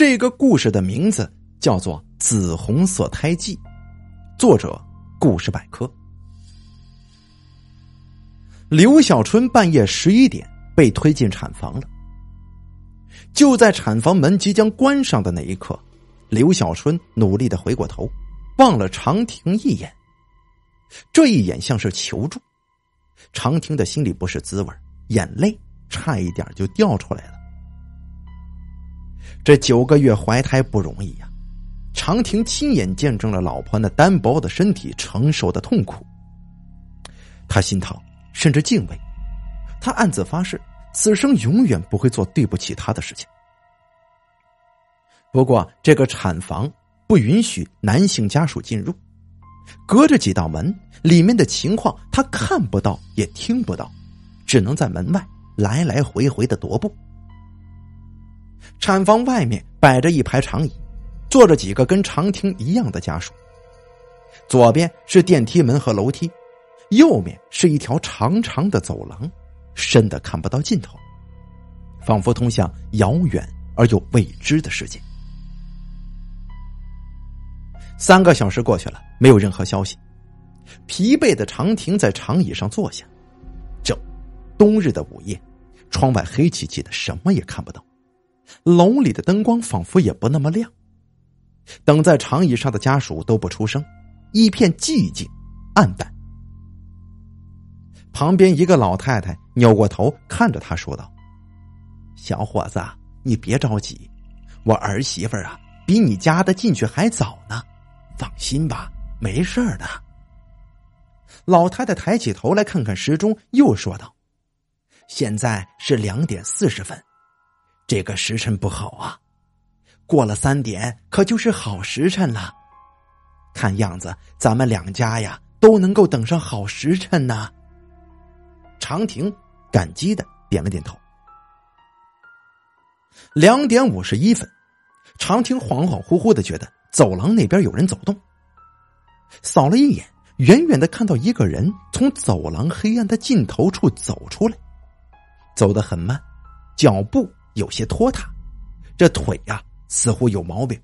这个故事的名字叫做《紫红色胎记》，作者故事百科。刘小春半夜十一点被推进产房了。就在产房门即将关上的那一刻，刘小春努力的回过头，望了长亭一眼。这一眼像是求助，长亭的心里不是滋味，眼泪差一点就掉出来了。这九个月怀胎不容易呀，长亭亲眼见证了老婆那单薄的身体承受的痛苦，他心疼，甚至敬畏，他暗自发誓，此生永远不会做对不起他的事情。不过，这个产房不允许男性家属进入。隔着几道门，里面的情况他看不到也听不到，只能在门外来来回回的踱步。产房外面摆着一排长椅，坐着几个跟长亭一样的家属。左边是电梯门和楼梯，右面是一条长长的走廊，深的看不到尽头，仿佛通向遥远而又未知的世界。三个小时过去了，没有任何消息。疲惫的长亭在长椅上坐下。这冬日的午夜，窗外黑漆漆的，什么也看不到。楼里的灯光仿佛也不那么亮。等在长椅上的家属都不出声，一片寂静、暗淡。旁边一个老太太扭过头看着他说道：“小伙子，你别着急，我儿媳妇啊，比你家的进去还早呢。”放心吧，没事的。老太太抬起头来看看时钟，又说道：“现在是两点四十分，这个时辰不好啊。过了三点，可就是好时辰了。看样子，咱们两家呀都能够等上好时辰呢。”长亭感激的点了点头。两点五十一分，长亭恍恍惚惚的觉得。走廊那边有人走动，扫了一眼，远远的看到一个人从走廊黑暗的尽头处走出来，走得很慢，脚步有些拖沓，这腿呀似乎有毛病。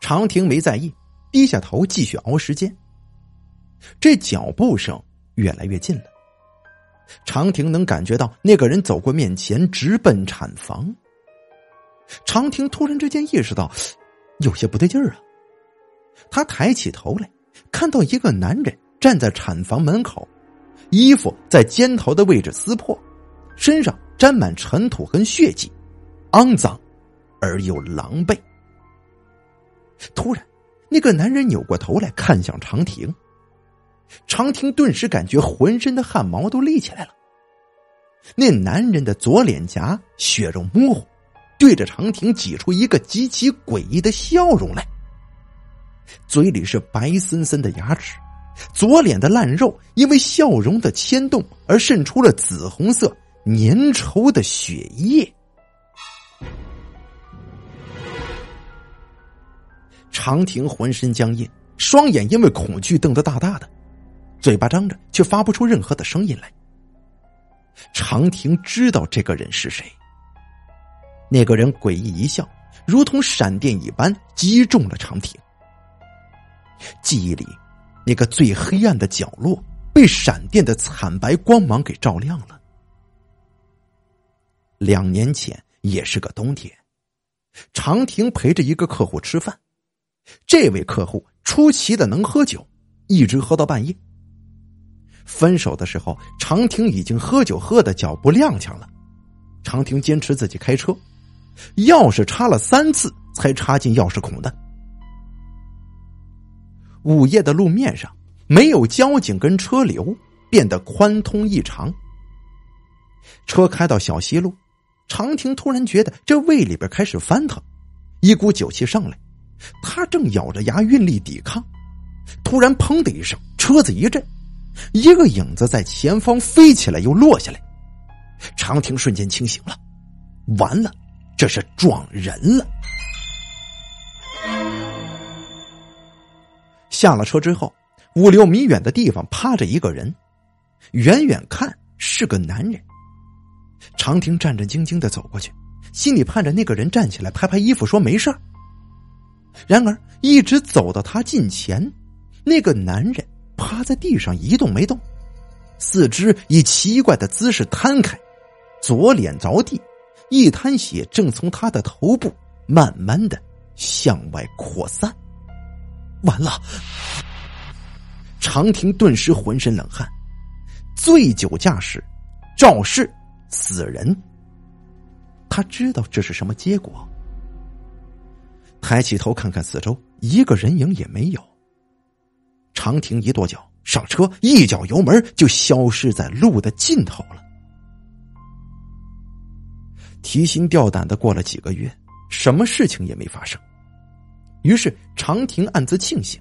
长亭没在意，低下头继续熬时间。这脚步声越来越近了，长亭能感觉到那个人走过面前，直奔产房。长亭突然之间意识到，有些不对劲儿啊。他抬起头来，看到一个男人站在产房门口，衣服在肩头的位置撕破，身上沾满尘土和血迹，肮脏而又狼狈。突然，那个男人扭过头来看向长亭，长亭顿时感觉浑身的汗毛都立起来了。那男人的左脸颊血肉模糊。对着长亭挤出一个极其诡异的笑容来，嘴里是白森森的牙齿，左脸的烂肉因为笑容的牵动而渗出了紫红色粘稠的血液。长亭浑身僵硬，双眼因为恐惧瞪得大大的，嘴巴张着却发不出任何的声音来。长亭知道这个人是谁。那个人诡异一笑，如同闪电一般击中了长亭。记忆里，那个最黑暗的角落被闪电的惨白光芒给照亮了。两年前也是个冬天，长亭陪着一个客户吃饭，这位客户出奇的能喝酒，一直喝到半夜。分手的时候，长亭已经喝酒喝的脚不踉跄了，长亭坚持自己开车。钥匙插了三次才插进钥匙孔的。午夜的路面上没有交警跟车流，变得宽通异常。车开到小西路，长亭突然觉得这胃里边开始翻腾，一股酒气上来，他正咬着牙运力抵抗，突然砰的一声，车子一震，一个影子在前方飞起来又落下来，长亭瞬间清醒了，完了。这是撞人了。下了车之后，五六米远的地方趴着一个人，远远看是个男人。长亭战战兢兢的走过去，心里盼着那个人站起来拍拍衣服说没事。然而，一直走到他近前，那个男人趴在地上一动没动，四肢以奇怪的姿势摊开，左脸着地，一滩血正从他的头部慢慢的向外扩散。完了！长亭顿时浑身冷汗，醉酒驾驶，肇事，死人。他知道这是什么结果。抬起头看看四周，一个人影也没有。长亭一跺脚，上车，一脚油门就消失在路的尽头了。提心吊胆的过了几个月，什么事情也没发生。于是长亭暗自庆幸，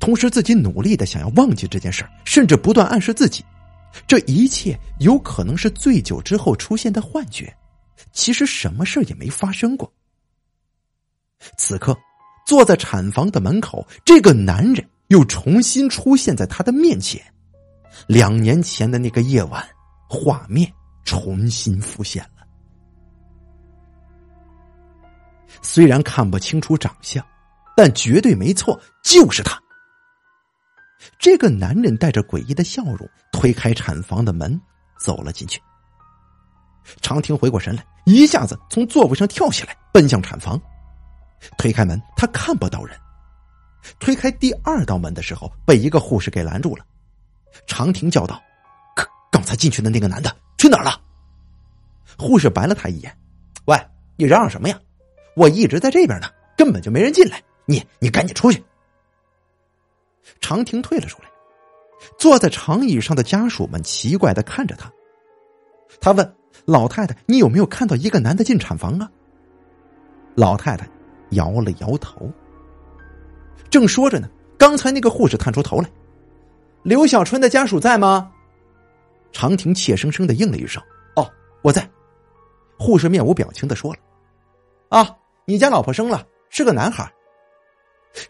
同时自己努力的想要忘记这件事甚至不断暗示自己，这一切有可能是醉酒之后出现的幻觉，其实什么事也没发生过。此刻，坐在产房的门口，这个男人又重新出现在他的面前。两年前的那个夜晚，画面重新浮现了。虽然看不清楚长相，但绝对没错，就是他。这个男人带着诡异的笑容，推开产房的门，走了进去。长亭回过神来，一下子从座位上跳起来，奔向产房。推开门，他看不到人。推开第二道门的时候，被一个护士给拦住了。长亭叫道：“刚才进去的那个男的去哪儿了？”护士白了他一眼：“喂，你嚷嚷什么呀？我一直在这边呢，根本就没人进来。你你赶紧出去。”长亭退了出来，坐在长椅上的家属们奇怪的看着他。他问老太太：“你有没有看到一个男的进产房啊？”老太太。摇了摇头，正说着呢，刚才那个护士探出头来：“刘小春的家属在吗？”长亭怯生生的应了一声：“哦，我在。”护士面无表情的说了：“啊，你家老婆生了，是个男孩。”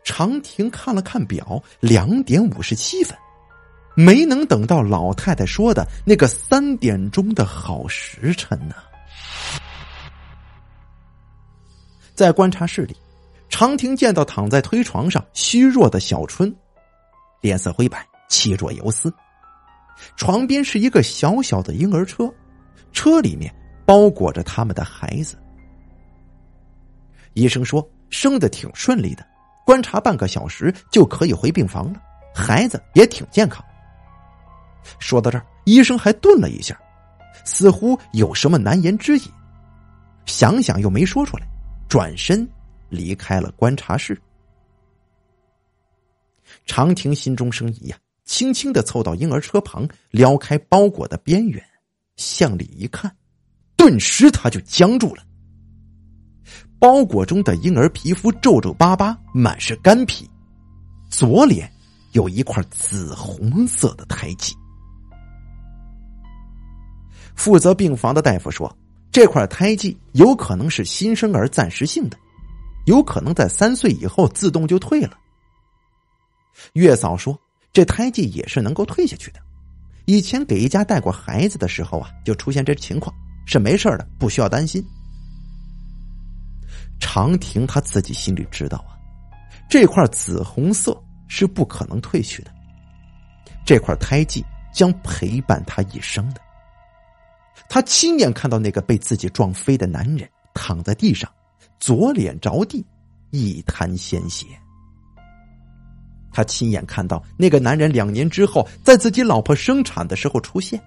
长亭看了看表，两点五十七分，没能等到老太太说的那个三点钟的好时辰呢。在观察室里，长亭见到躺在推床上虚弱的小春，脸色灰白，气若游丝。床边是一个小小的婴儿车，车里面包裹着他们的孩子。医生说生的挺顺利的，观察半个小时就可以回病房了，孩子也挺健康。说到这儿，医生还顿了一下，似乎有什么难言之隐，想想又没说出来。转身离开了观察室，长亭心中生疑呀，轻轻的凑到婴儿车旁，撩开包裹的边缘，向里一看，顿时他就僵住了。包裹中的婴儿皮肤皱皱巴巴，满是干皮，左脸有一块紫红色的胎记。负责病房的大夫说。这块胎记有可能是新生儿暂时性的，有可能在三岁以后自动就退了。月嫂说，这胎记也是能够退下去的。以前给一家带过孩子的时候啊，就出现这情况，是没事的，不需要担心。长亭他自己心里知道啊，这块紫红色是不可能褪去的，这块胎记将陪伴他一生的。他亲眼看到那个被自己撞飞的男人躺在地上，左脸着地，一滩鲜血。他亲眼看到那个男人两年之后在自己老婆生产的时候出现，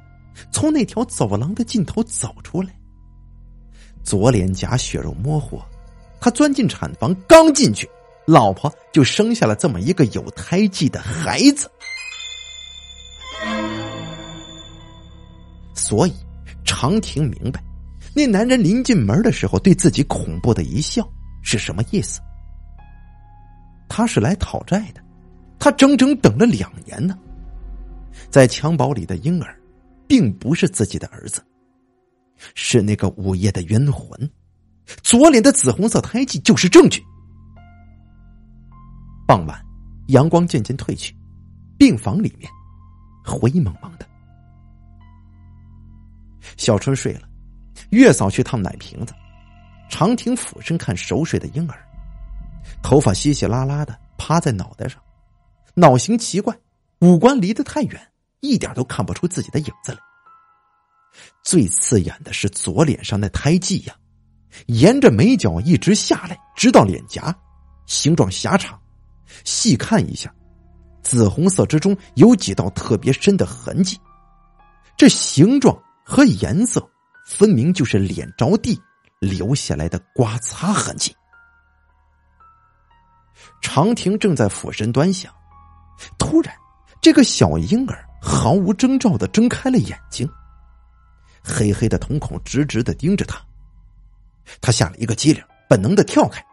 从那条走廊的尽头走出来，左脸颊血肉模糊。他钻进产房，刚进去，老婆就生下了这么一个有胎记的孩子，所以。长亭明白，那男人临进门的时候对自己恐怖的一笑是什么意思。他是来讨债的，他整整等了两年呢。在襁褓里的婴儿，并不是自己的儿子，是那个午夜的冤魂。左脸的紫红色胎记就是证据。傍晚，阳光渐渐褪去，病房里面灰蒙蒙的。小春睡了，月嫂去烫奶瓶子，长亭俯身看熟睡的婴儿，头发稀稀拉拉的趴在脑袋上，脑型奇怪，五官离得太远，一点都看不出自己的影子来。最刺眼的是左脸上那胎记呀，沿着眉角一直下来，直到脸颊，形状狭长，细看一下，紫红色之中有几道特别深的痕迹，这形状和颜色分明就是脸着地。留下来的刮擦痕迹。长亭正在俯身端详，突然，这个小婴儿毫无征兆的睁开了眼睛，黑黑的瞳孔直直的盯着他。他吓了一个激灵，本能的跳开。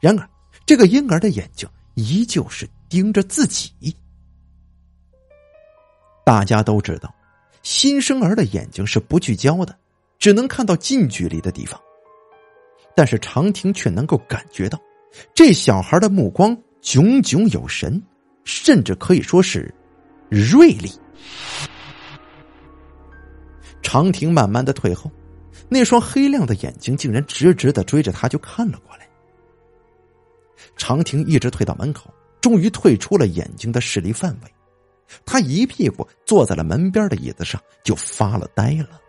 然而，这个婴儿的眼睛依旧是盯着自己。大家都知道，新生儿的眼睛是不聚焦的。只能看到近距离的地方，但是长亭却能够感觉到，这小孩的目光炯炯有神，甚至可以说是锐利。长亭慢慢的退后，那双黑亮的眼睛竟然直直的追着他就看了过来。长亭一直退到门口，终于退出了眼睛的视力范围，他一屁股坐在了门边的椅子上，就发了呆了。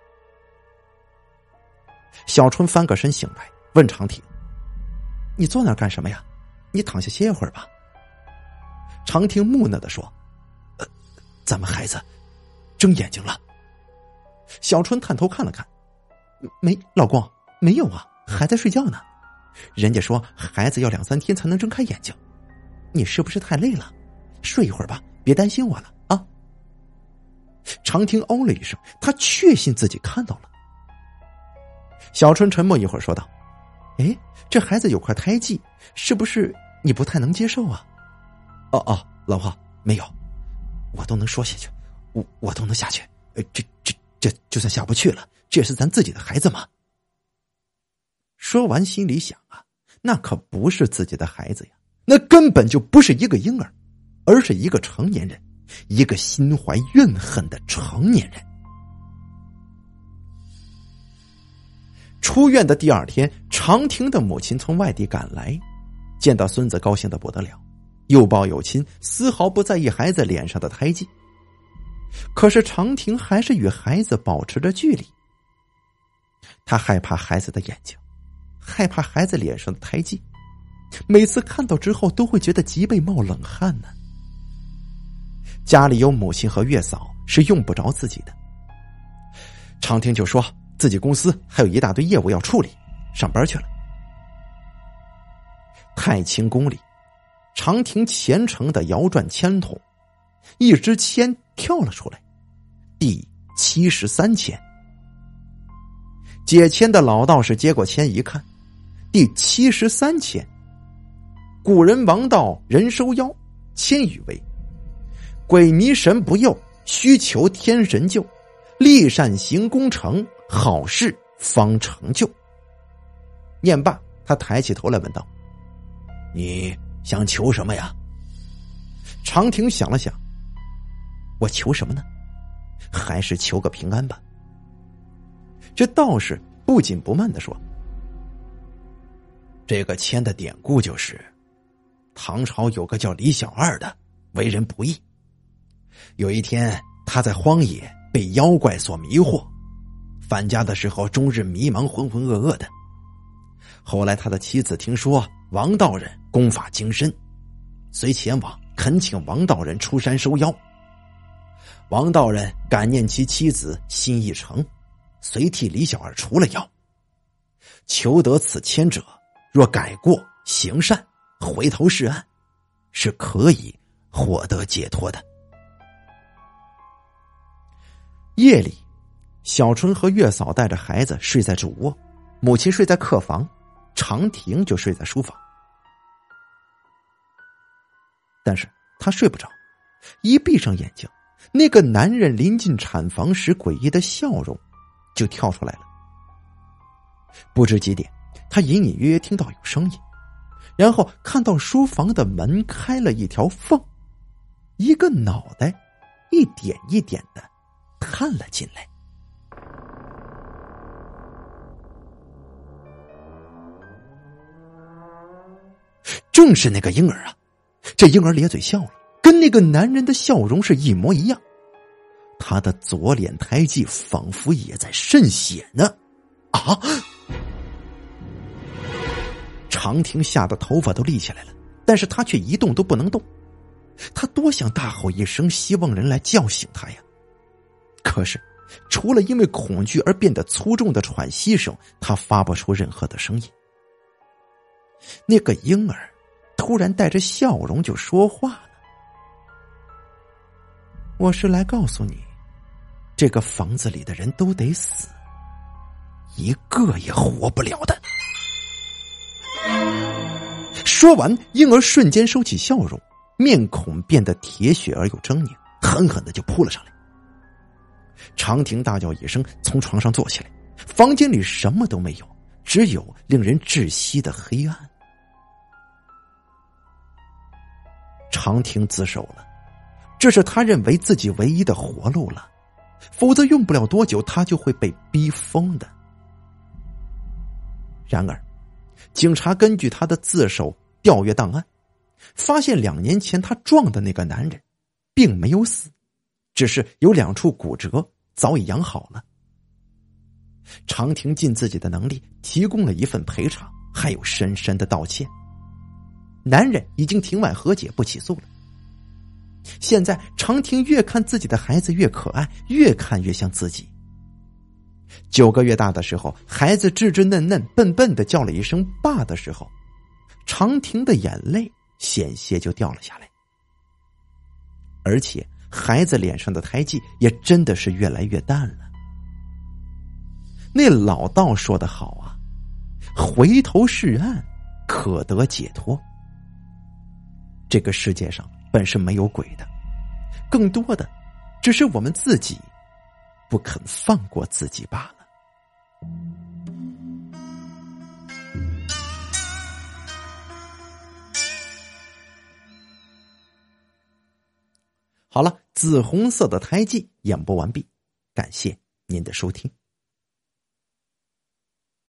小春翻个身醒来，问长亭：“你坐那干什么呀？你躺下歇会儿吧。”长亭木讷的说：“呃，咱们孩子睁眼睛了。”小春探头看了看，没，老公没有啊，还在睡觉呢。人家说孩子要两三天才能睁开眼睛，你是不是太累了？睡一会儿吧，别担心我了啊。长亭哦了一声，他确信自己看到了。小春沉默一会儿，说道：“哎，这孩子有块胎记，是不是你不太能接受啊？”“哦哦，老婆，没有，我都能说下去，我我都能下去。呃，这这这就算下不去了，这是咱自己的孩子吗。”说完，心里想啊，那可不是自己的孩子呀，那根本就不是一个婴儿，而是一个成年人，一个心怀怨恨的成年人。出院的第二天，长亭的母亲从外地赶来，见到孙子高兴的不得了，又抱又亲，丝毫不在意孩子脸上的胎记。可是长亭还是与孩子保持着距离，他害怕孩子的眼睛，害怕孩子脸上的胎记，每次看到之后都会觉得脊背冒冷汗呢。家里有母亲和月嫂，是用不着自己的。长亭就说。自己公司还有一大堆业务要处理，上班去了。太清宫里，长亭虔诚的摇转签筒，一支签跳了出来，第七十三签。解签的老道士接过签一看，第七十三签。古人王道人收妖，签语为：鬼迷神不佑，需求天神救，立善行功成。好事方成就。念罢，他抬起头来问道：“你想求什么呀？”长亭想了想：“我求什么呢？还是求个平安吧。”这道士不紧不慢的说：“这个签的典故就是，唐朝有个叫李小二的，为人不义。有一天，他在荒野被妖怪所迷惑。”返家的时候，终日迷茫、浑浑噩噩的。后来，他的妻子听说王道人功法精深，遂前往恳请王道人出山收妖。王道人感念其妻子心意诚，遂替李小二除了妖。求得此签者，若改过行善，回头是岸，是可以获得解脱的。夜里。小春和月嫂带着孩子睡在主卧，母亲睡在客房，长亭就睡在书房。但是他睡不着，一闭上眼睛，那个男人临近产房时诡异的笑容就跳出来了。不知几点他隐隐约约听到有声音然后看到书房的门开了一条缝一个脑袋一点一点的探了进来。正是那个婴儿啊这婴儿咧嘴笑了跟那个男人的笑容是一模一样。他的左脸胎记仿佛也在渗血呢！啊！长亭吓得头发都立起来了，但是他却一动都不能动。他多想大吼一声，希望人来叫醒他呀！可是，除了因为恐惧而变得粗重的喘息声，他发不出任何的声音。那个婴儿突然带着笑容就说话了：“我是来告诉你，这个房子里的人都得死，一个也活不了的。”说完，婴儿瞬间收起笑容，面孔变得铁血而又狰狞，狠狠的就扑了上来。长亭大叫一声，从床上坐起来。房间里什么都没有，只有令人窒息的黑暗。长亭自首了，这是他认为自己唯一的活路了，否则用不了多久，他就会被逼疯的。然而，警察根据他的自首调阅档案，发现两年前他撞的那个男人，并没有死，只是有两处骨折。早已养好了。长亭尽自己的能力提供了一份赔偿，还有深深的道歉。男人已经庭外和解，不起诉了。现在长亭越看自己的孩子越可爱，越看越像自己。九个月大的时候，孩子稚稚嫩嫩、笨笨的叫了一声“爸”的时候，长亭的眼泪险些就掉了下来，而且。孩子脸上的胎记也真的是越来越淡了。那老道说的好啊，回头是岸，可得解脱。这个世界上本是没有鬼的，更多的只是我们自己不肯放过自己罢了。好了。紫红色的胎记演播完毕，感谢您的收听。